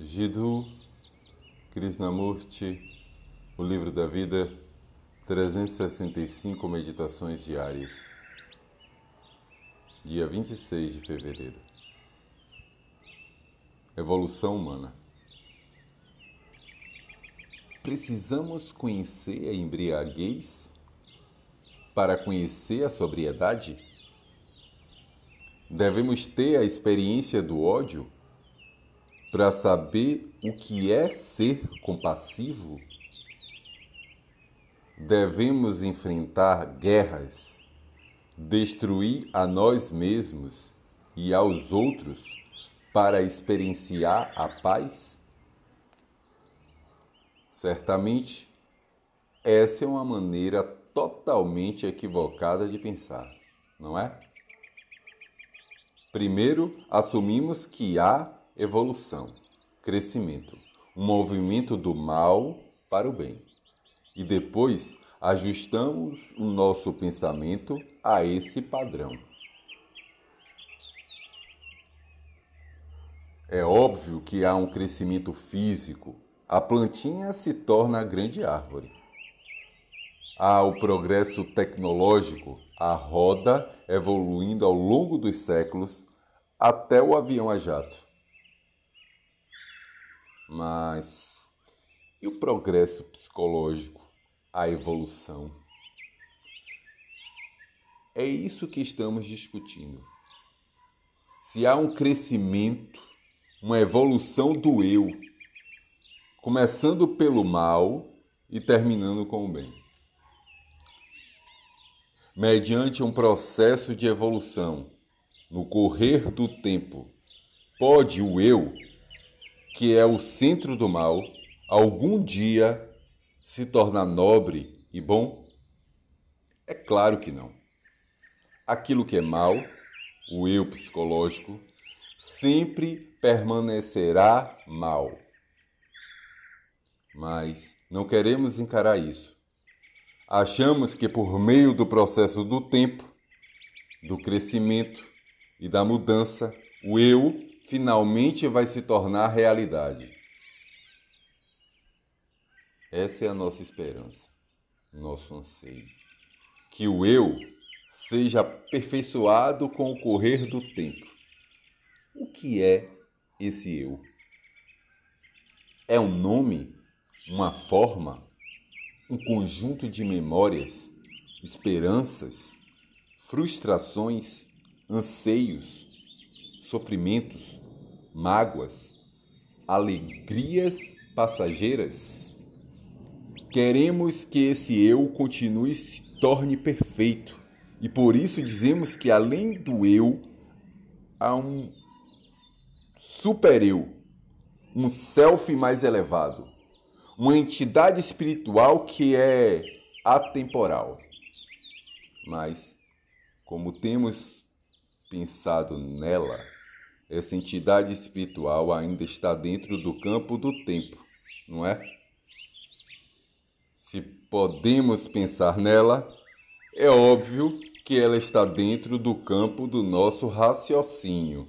Jiddu Krishnamurti, O Livro da Vida, 365 Meditações Diárias, dia 26 de fevereiro. Evolução Humana. Precisamos conhecer a embriaguez para conhecer a sobriedade? Devemos ter a experiência do ódio para saber o que é ser compassivo? Devemos enfrentar guerras, destruir a nós mesmos e aos outros para experienciar a paz? Certamente, essa é uma maneira totalmente equivocada de pensar, não é? Primeiro, assumimos que há evolução, crescimento, um movimento do mal para o bem. E depois ajustamos o nosso pensamento a esse padrão. É óbvio que há um crescimento físico, a plantinha se torna a grande árvore. Há o progresso tecnológico, a roda evoluindo ao longo dos séculos até o avião a jato. Mas e o progresso psicológico, a evolução? É isso que estamos discutindo. Se há um crescimento, uma evolução do eu, começando pelo mal e terminando com o bem. Mediante um processo de evolução, no correr do tempo, pode o eu que é o centro do mal, algum dia se tornar nobre e bom? É claro que não. Aquilo que é mal, o eu psicológico, sempre permanecerá mal. Mas não queremos encarar isso. Achamos que por meio do processo do tempo, do crescimento e da mudança, o eu finalmente vai se tornar realidade. Essa é a nossa esperança, nosso anseio. Que o eu seja aperfeiçoado com o correr do tempo. O que é esse eu? É um nome, uma forma, um conjunto de memórias, esperanças, frustrações, anseios, sofrimentos, mágoas, alegrias passageiras? Queremos que esse eu continue e se torne perfeito. E por isso dizemos que além do eu, há um super eu, um self mais elevado, uma entidade espiritual que é atemporal. Mas, como temos pensado nela, essa entidade espiritual ainda está dentro do campo do tempo, não é? Se podemos pensar nela, é óbvio que ela está dentro do campo do nosso raciocínio.